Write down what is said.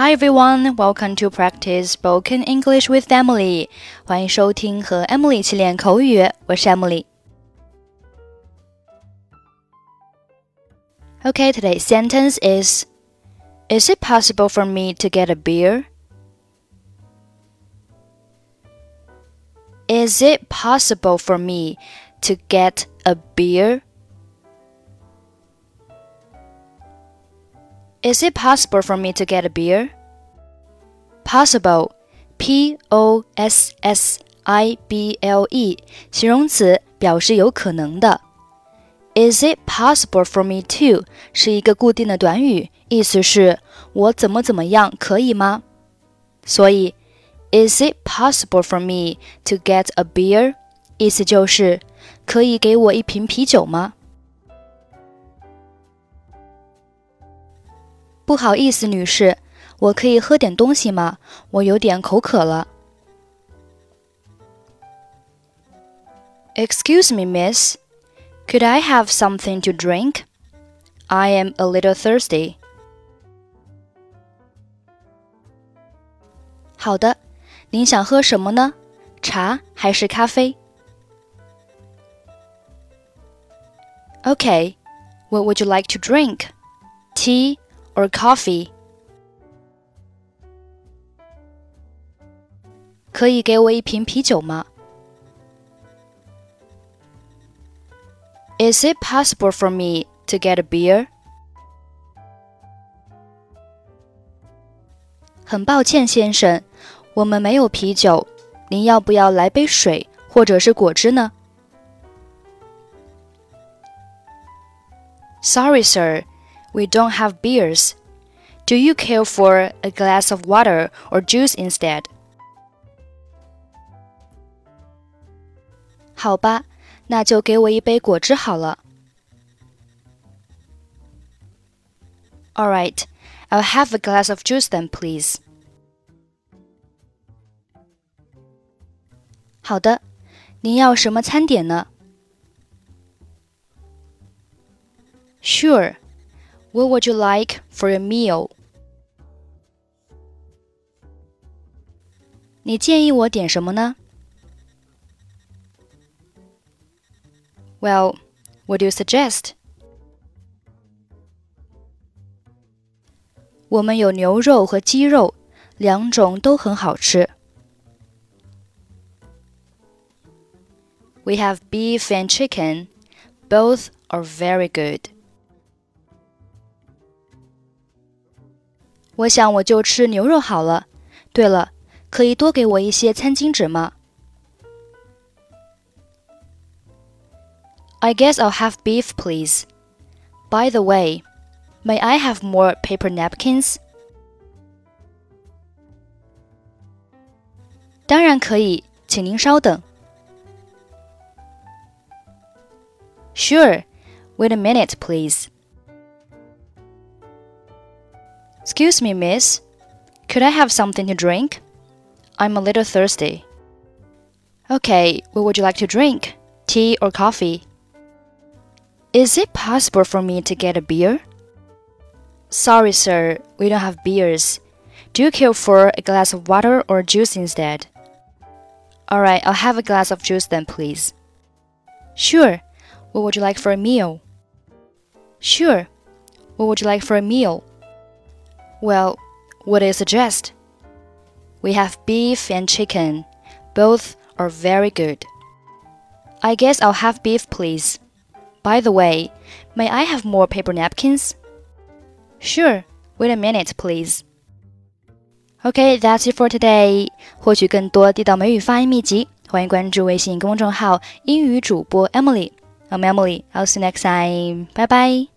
Hi everyone, welcome to practice spoken English with Emily. 欢迎收听和 Emily 一起练口语，我是 Emily。Okay, today's sentence is Is it possible for me to get a beer? Is it possible for me to get a beer? Is it possible for me to get a beer? Possible, P O S S I B L E，形容词，表示有可能的。Is it possible for me to 是一个固定的短语，意思是我怎么怎么样，可以吗？所以，Is it possible for me to get a beer？意思就是可以给我一瓶啤酒吗？ 不好意思，女士，我可以喝点东西吗？我有点口渴了。Excuse me, miss. Could I have something to drink? I am a little thirsty. 好的，您想喝什么呢？茶还是咖啡？Okay, what would you like to drink? Tea or coffee? 可以给我一瓶啤酒吗？Is it possible for me to get a beer? 很抱歉，先生，我们没有啤酒。您要不要来杯水或者是果汁呢？Sorry, sir. We don't have beers. Do you care for a glass of water or juice instead? 好吧，那就给我一杯果汁好了。All right, I'll have a glass of juice then, please. 好的，您要什么餐点呢？Sure. What would you like for a meal? 你建议我点什么呢？Well, what do you suggest? 我们有牛肉和鸡肉，两种都很好吃。We have beef and chicken. Both are very good. 我想我就吃牛肉好了。对了，可以多给我一些餐巾纸吗？I guess I'll have beef, please. By the way, may I have more paper napkins? 当然可以，请您稍等。Sure. Wait a minute, please. Excuse me, miss. Could I have something to drink? I'm a little thirsty. Okay, what would you like to drink? Tea or coffee? Is it possible for me to get a beer? Sorry, sir, we don't have beers. Do you care for a glass of water or juice instead? Alright, I'll have a glass of juice then, please. Sure. What would you like for a meal? Sure. What would you like for a meal? Well, what do you suggest? We have beef and chicken. Both are very good. I guess I'll have beef, please. By the way, may I have more paper napkins? Sure. Wait a minute, please. Okay, that's it for today. 获取更多地道美语发音秘籍，欢迎关注微信公众号“英语主播 Emily”。I'm Emily. I'll see you next time. Bye bye.